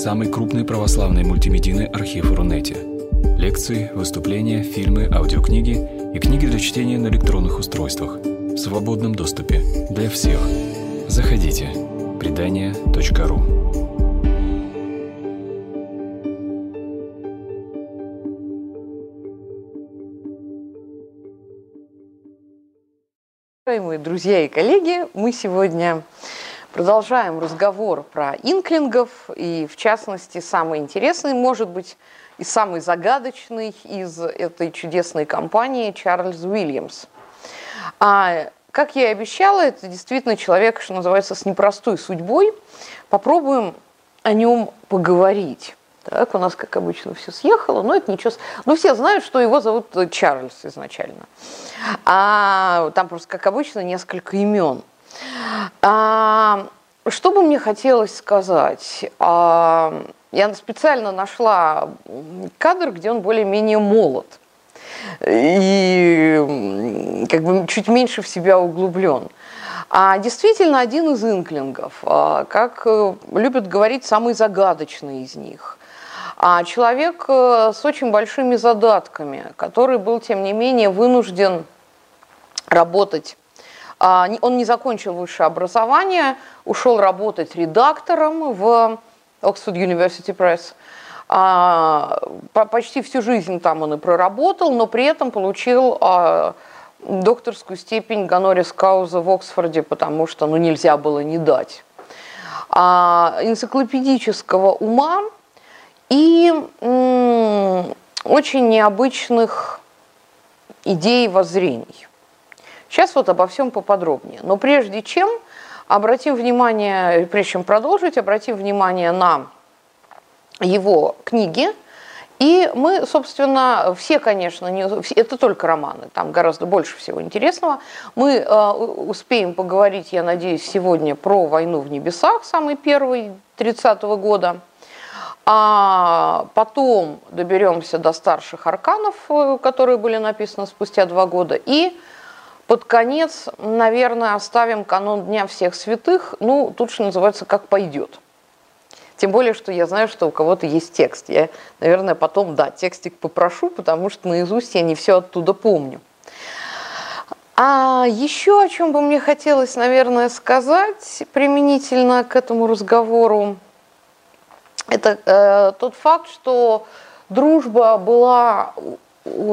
самый крупный православный мультимедийный архив Рунете. Лекции, выступления, фильмы, аудиокниги и книги для чтения на электронных устройствах в свободном доступе для всех. Заходите. Предания.ру Уважаемые друзья и коллеги, мы сегодня Продолжаем разговор про инклингов, и в частности самый интересный, может быть, и самый загадочный из этой чудесной компании Чарльз Уильямс. А, как я и обещала, это действительно человек, что называется, с непростой судьбой. Попробуем о нем поговорить. Так, у нас, как обычно, все съехало, но это ничего. Ну, все знают, что его зовут Чарльз изначально. А там просто, как обычно, несколько имен. А, что бы мне хотелось сказать? А, я специально нашла кадр, где он более-менее молод и как бы чуть меньше в себя углублен. А действительно один из инклингов, а, как э, любят говорить, самый загадочный из них. А человек э, с очень большими задатками, который был, тем не менее, вынужден работать он не закончил высшее образование, ушел работать редактором в Oxford University Press. А, почти всю жизнь там он и проработал, но при этом получил а, докторскую степень Ганорис Кауза в Оксфорде, потому что ну, нельзя было не дать. Энциклопедического ума и очень необычных идей и воззрений. Сейчас вот обо всем поподробнее. Но прежде чем, обратим внимание, прежде чем продолжить, обратим внимание на его книги. И мы, собственно, все, конечно, не, это только романы, там гораздо больше всего интересного. Мы э, успеем поговорить, я надеюсь, сегодня про «Войну в небесах», самый первый, 30-го года. А потом доберемся до старших арканов, э, которые были написаны спустя два года. И под конец, наверное, оставим канон Дня всех святых. Ну, тут что называется, как пойдет. Тем более, что я знаю, что у кого-то есть текст. Я, наверное, потом, да, текстик попрошу, потому что наизусть я не все оттуда помню. А еще о чем бы мне хотелось, наверное, сказать применительно к этому разговору, это э, тот факт, что дружба была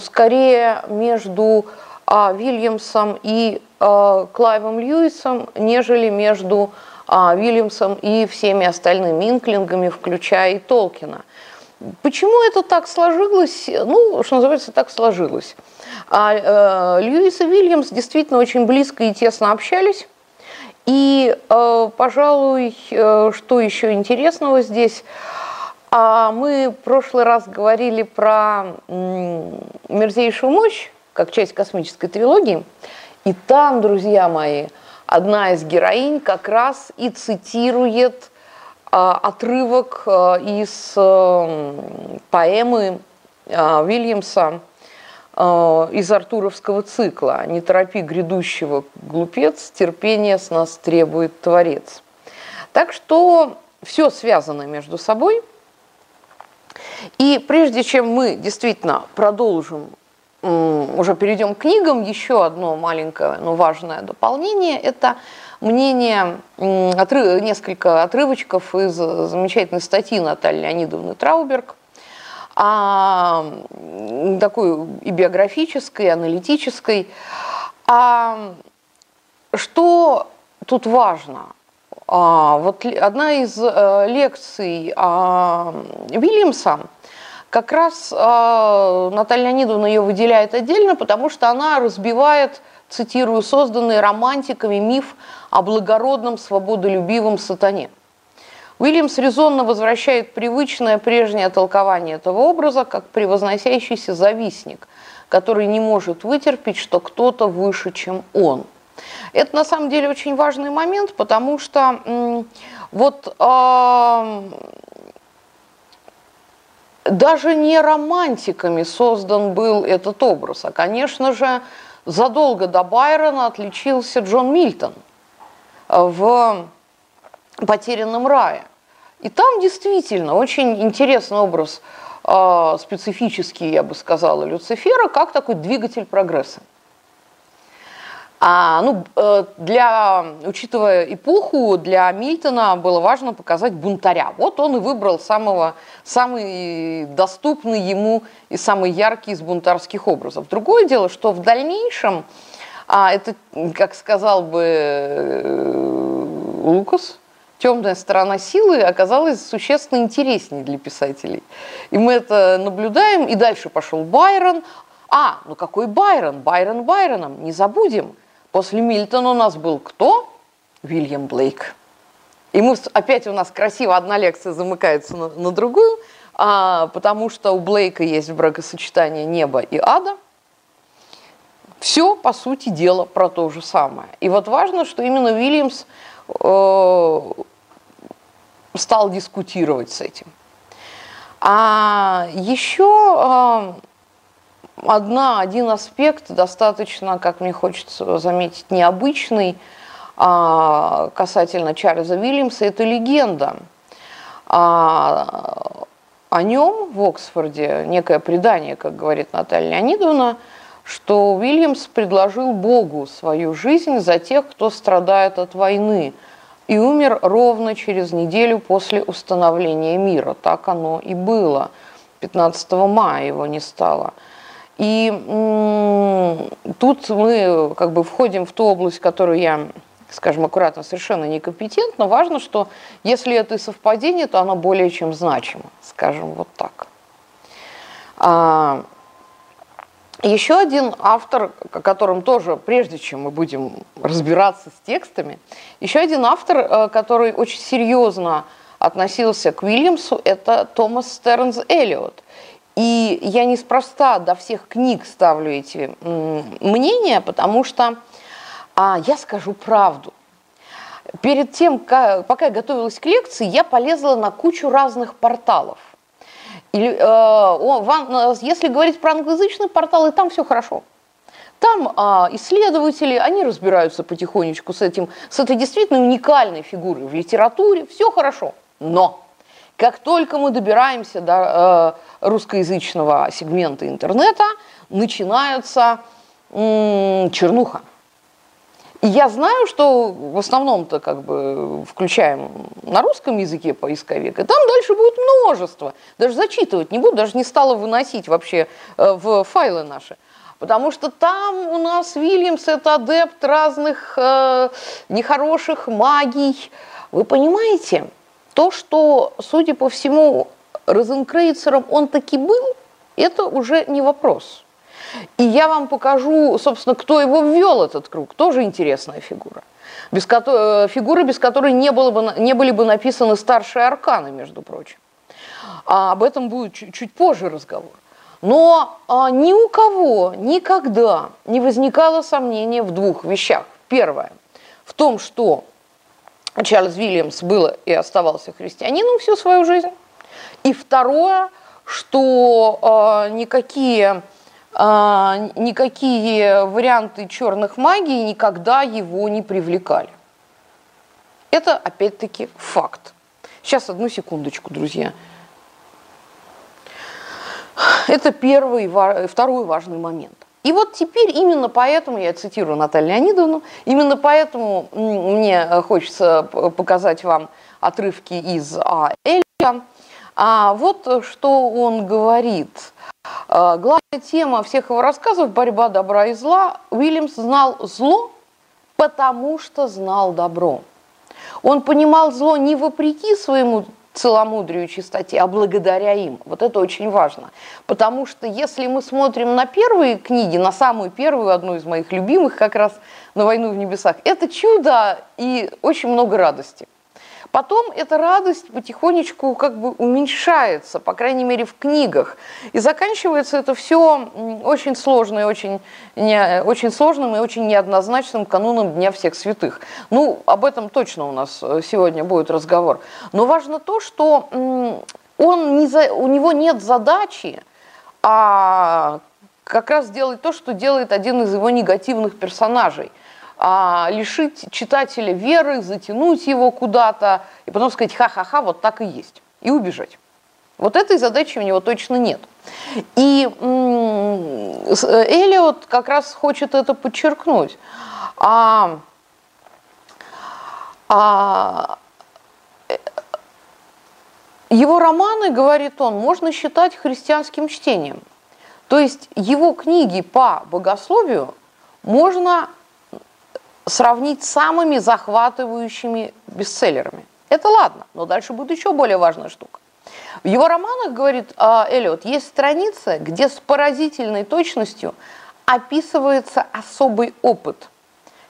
скорее между Вильямсом и а, Клайвом Льюисом, нежели между а, Вильямсом и всеми остальными инклингами, включая и Толкина. Почему это так сложилось? Ну, что называется, так сложилось. А, э, Льюис и Вильямс действительно очень близко и тесно общались. И, э, пожалуй, э, что еще интересного здесь, а мы в прошлый раз говорили про мерзейшую мощь, как часть космической трилогии. И там, друзья мои, одна из героинь как раз и цитирует а, отрывок а, из а, поэмы а, Вильямса а, из Артуровского цикла «Не торопи грядущего, глупец, терпение с нас требует Творец». Так что все связано между собой. И прежде чем мы действительно продолжим уже перейдем к книгам, еще одно маленькое, но важное дополнение – это мнение, отрыв, несколько отрывочков из замечательной статьи Натальи Леонидовны Трауберг, а, такой и биографической, и аналитической. А, что тут важно? А, вот одна из а, лекций а, Вильямса – как раз э, Наталья Леонидовна ее выделяет отдельно, потому что она разбивает, цитирую, созданный романтиками миф о благородном свободолюбивом сатане. Уильямс резонно возвращает привычное прежнее толкование этого образа как превозносящийся завистник, который не может вытерпеть, что кто-то выше, чем он. Это на самом деле очень важный момент, потому что вот э, даже не романтиками создан был этот образ, а, конечно же, задолго до Байрона отличился Джон Мильтон в «Потерянном рае». И там действительно очень интересный образ, э, специфический, я бы сказала, Люцифера, как такой двигатель прогресса. А, ну, э, для, учитывая эпоху, для Мильтона было важно показать бунтаря. Вот он и выбрал самого, самый доступный ему и самый яркий из бунтарских образов. Другое дело, что в дальнейшем, а, это, как сказал бы э, Лукас, темная сторона силы оказалась существенно интереснее для писателей. И мы это наблюдаем, и дальше пошел Байрон. А, ну какой Байрон? Байрон Байроном, не забудем – После Мильтона у нас был кто? Вильям Блейк. И мы, опять у нас красиво одна лекция замыкается на, на другую, а, потому что у Блейка есть бракосочетание неба и ада. Все, по сути дела, про то же самое. И вот важно, что именно Уильямс э, стал дискутировать с этим. А еще э, одна, один аспект достаточно, как мне хочется заметить, необычный а, касательно Чарльза Вильямса, это легенда. А, о нем в Оксфорде некое предание, как говорит Наталья Леонидовна, что Уильямс предложил Богу свою жизнь за тех, кто страдает от войны, и умер ровно через неделю после установления мира. Так оно и было. 15 мая его не стало – и тут мы как бы входим в ту область, которую я, скажем аккуратно, совершенно некомпетентна. Важно, что если это совпадение, то оно более чем значимо, скажем вот так. А, еще один автор, о котором тоже, прежде чем мы будем разбираться с текстами, еще один автор, э, который очень серьезно относился к Уильямсу, это Томас Стернс Эллиот. И я неспроста до всех книг ставлю эти мнения, потому что а, я скажу правду. Перед тем, как, пока я готовилась к лекции, я полезла на кучу разных порталов. И, э, вам, если говорить про англоязычные порталы, там все хорошо. Там а, исследователи, они разбираются потихонечку с этим, с этой действительно уникальной фигурой в литературе, все хорошо. Но как только мы добираемся до э, русскоязычного сегмента интернета, начинается м, чернуха. И я знаю, что в основном-то как бы включаем на русском языке поисковик, и там дальше будет множество. Даже зачитывать не буду, даже не стала выносить вообще э, в файлы наши. Потому что там у нас Вильямс это адепт разных э, нехороших магий. Вы понимаете? То, что, судя по всему, розенкрейцером он таки был, это уже не вопрос. И я вам покажу, собственно, кто его ввел, этот круг. Тоже интересная фигура. Без ко- э, фигура, без которой не, было бы, не были бы написаны старшие арканы, между прочим. А об этом будет чуть, чуть позже разговор. Но а, ни у кого никогда не возникало сомнения в двух вещах. Первое, в том, что Чарльз Вильямс был и оставался христианином всю свою жизнь. И второе, что э, никакие, э, никакие варианты черных магий никогда его не привлекали. Это, опять-таки, факт. Сейчас, одну секундочку, друзья. Это первый, второй важный момент. И вот теперь именно поэтому, я цитирую Наталью Леонидовну, именно поэтому мне хочется показать вам отрывки из А. Элья. А вот что он говорит. А, главная тема всех его рассказов – борьба добра и зла. Уильямс знал зло, потому что знал добро. Он понимал зло не вопреки своему целомудрию чистоте, а благодаря им. Вот это очень важно. Потому что если мы смотрим на первые книги, на самую первую, одну из моих любимых, как раз «На войну в небесах», это чудо и очень много радости. Потом эта радость потихонечку как бы уменьшается, по крайней мере в книгах. И заканчивается это все очень сложно и очень, не, очень сложным и очень неоднозначным кануном Дня всех святых. Ну, об этом точно у нас э, сегодня будет разговор. Но важно то, что он не за, у него нет задачи а как раз делать то, что делает один из его негативных персонажей – а, лишить читателя веры, затянуть его куда-то, и потом сказать ха-ха-ха, вот так и есть, и убежать. Вот этой задачи у него точно нет. И Элиот как раз хочет это подчеркнуть. А, а, его романы, говорит он, можно считать христианским чтением. То есть его книги по богословию можно сравнить с самыми захватывающими бестселлерами. Это ладно, но дальше будет еще более важная штука. В его романах, говорит э, Эллиот, есть страница, где с поразительной точностью описывается особый опыт,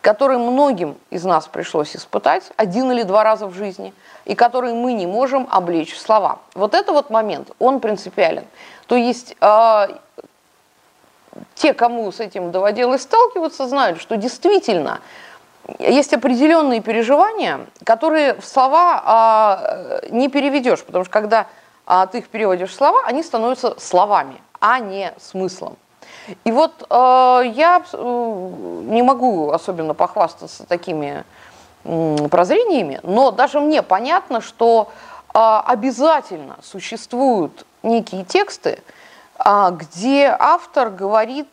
который многим из нас пришлось испытать один или два раза в жизни, и который мы не можем облечь в слова. Вот это вот момент, он принципиален. То есть э, те, кому с этим доводилось сталкиваться, знают, что действительно есть определенные переживания, которые в слова а, не переведешь, потому что когда а, ты их переводишь в слова, они становятся словами, а не смыслом. И вот э, я э, не могу особенно похвастаться такими э, прозрениями, но даже мне понятно, что э, обязательно существуют некие тексты, э, где автор говорит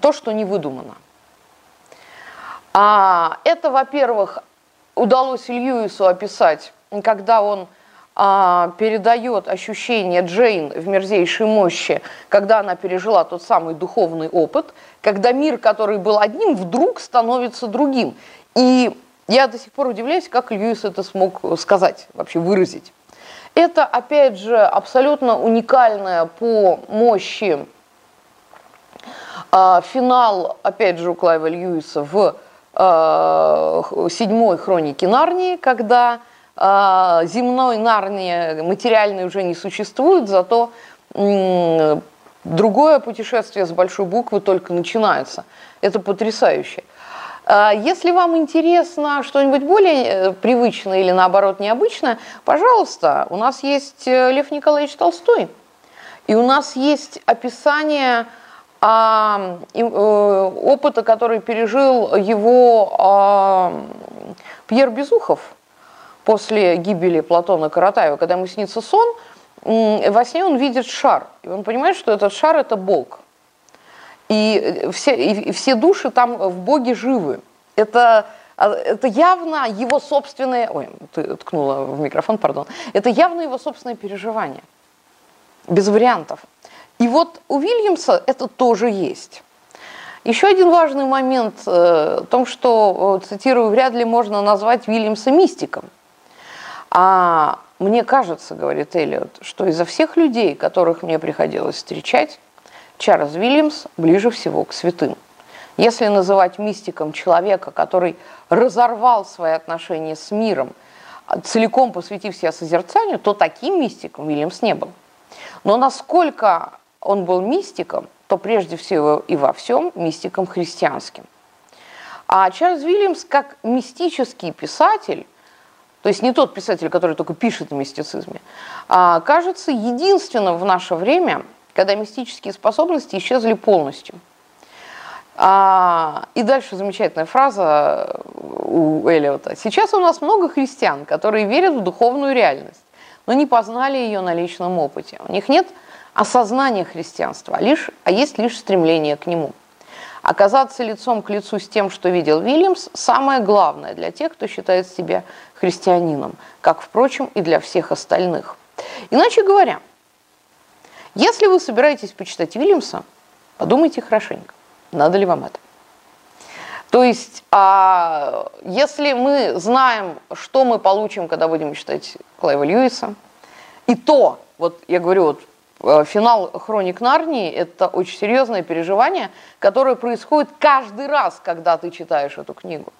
то, что не выдумано. А, это, во-первых, удалось Льюису описать, когда он а, передает ощущение Джейн в мерзейшей мощи, когда она пережила тот самый духовный опыт, когда мир, который был одним, вдруг становится другим. И я до сих пор удивляюсь, как Льюис это смог сказать, вообще выразить. Это, опять же, абсолютно уникальная по мощи а, финал, опять же, у Клайва Льюиса в Э, седьмой хроники Нарнии, когда э, земной Нарнии материальной уже не существует, зато другое путешествие с большой буквы только начинается. Это потрясающе. Э, если вам интересно что-нибудь более привычное или наоборот необычное, пожалуйста, у нас есть Лев Николаевич Толстой, и у нас есть описание а, э, опыта, который пережил его а, Пьер Безухов после гибели Платона Каратаева, когда ему снится сон, во сне он видит шар, и он понимает, что этот шар – это Бог. И все, и все души там в Боге живы. Это, а, это явно его собственное... Ой, ты ткнула в микрофон, пардон. Это явно его собственное переживание. Без вариантов. И вот у Вильямса это тоже есть. Еще один важный момент э, в том, что, цитирую, вряд ли можно назвать Вильямса мистиком. А мне кажется, говорит Эллиот, что изо всех людей, которых мне приходилось встречать, Чарльз Вильямс ближе всего к святым. Если называть мистиком человека, который разорвал свои отношения с миром, целиком посвятив себя созерцанию, то таким мистиком Вильямс не был. Но насколько он был мистиком, то прежде всего и во всем мистиком христианским. А Чарльз Вильямс как мистический писатель, то есть не тот писатель, который только пишет о мистицизме, а, кажется единственным в наше время, когда мистические способности исчезли полностью. А, и дальше замечательная фраза у Эллиота. Сейчас у нас много христиан, которые верят в духовную реальность, но не познали ее на личном опыте. У них нет осознание христианства, а, лишь, а есть лишь стремление к нему. Оказаться лицом к лицу с тем, что видел Вильямс, самое главное для тех, кто считает себя христианином, как, впрочем, и для всех остальных. Иначе говоря, если вы собираетесь почитать Вильямса, подумайте хорошенько, надо ли вам это. То есть, а, если мы знаем, что мы получим, когда будем читать Клайва Льюиса, и то, вот я говорю, вот Э, финал «Хроник Нарнии» – это очень серьезное переживание, которое происходит каждый раз, когда ты читаешь эту книгу.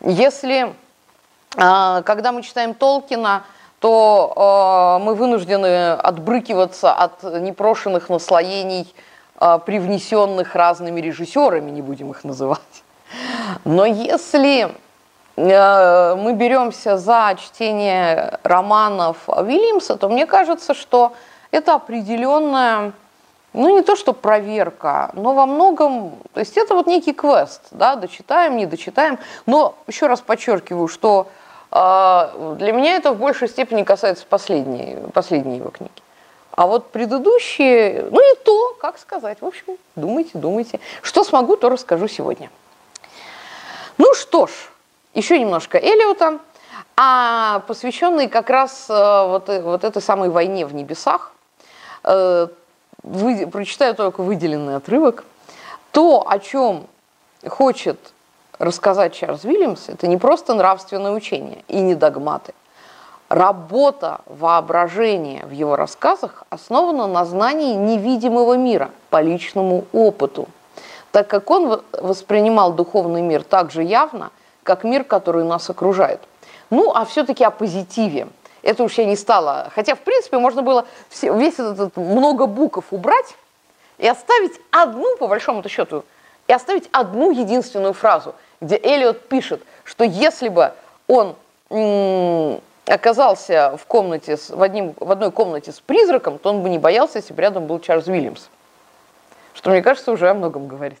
Если, э, когда мы читаем Толкина, то э, мы вынуждены отбрыкиваться от непрошенных наслоений, привнесенных разными режиссерами, не будем их называть. Но если мы беремся за чтение романов Вильямса, то мне кажется, что это определенная ну, не то, что проверка, но во многом, то есть это вот некий квест, да, дочитаем, не дочитаем. Но еще раз подчеркиваю, что э, для меня это в большей степени касается последней, последней его книги. А вот предыдущие, ну и то, как сказать, в общем, думайте, думайте. Что смогу, то расскажу сегодня. Ну что ж, еще немножко Элиота, а посвященный как раз э, вот, э, вот этой самой войне в небесах, э, вы, прочитаю только выделенный отрывок. То, о чем хочет рассказать Чарльз Вильямс, это не просто нравственное учение и не догматы. Работа воображения в его рассказах основана на знании невидимого мира по личному опыту, так как он воспринимал духовный мир так же явно, как мир, который нас окружает. Ну, а все-таки о позитиве – это уж я не стала. Хотя, в принципе, можно было все, весь этот много букв убрать и оставить одну, по большому счету, и оставить одну единственную фразу, где Эллиот пишет, что если бы он оказался в комнате, с, в, одним, в одной комнате с призраком, то он бы не боялся, если бы рядом был Чарльз Уильямс. Что, мне кажется, уже о многом говорит.